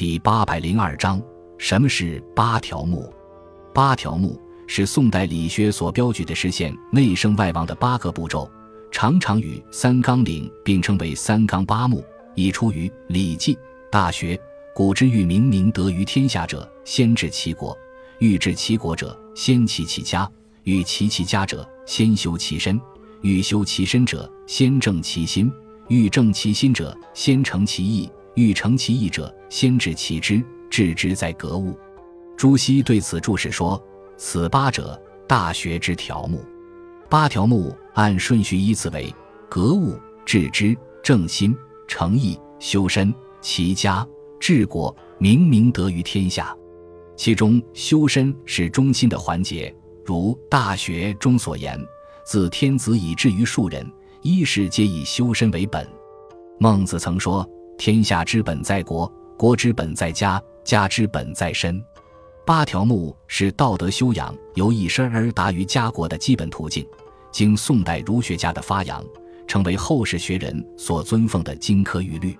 第八百零二章：什么是八条目？八条目是宋代理学所标举的实现内圣外王的八个步骤，常常与三纲领并称为三纲八目，已出于《礼记·大学》。古之欲明明德于天下者，先治其国；欲治其国者，先齐其家；欲齐其家者，先修其身；欲修其身者，先正其心；欲正其心者，先诚其意；欲诚其意者，先治其知。治之在格物。朱熹对此注释说：“此八者，大学之条目。八条目按顺序依次为：格物、致知、正心、诚意、修身、齐家。”治国明明德于天下，其中修身是中心的环节。如《大学》中所言：“自天子以至于庶人，一是皆以修身为本。”孟子曾说：“天下之本在国，国之本在家，家之本在身。”八条目是道德修养由一身而达于家国的基本途径。经宋代儒学家的发扬，成为后世学人所尊奉的金科玉律。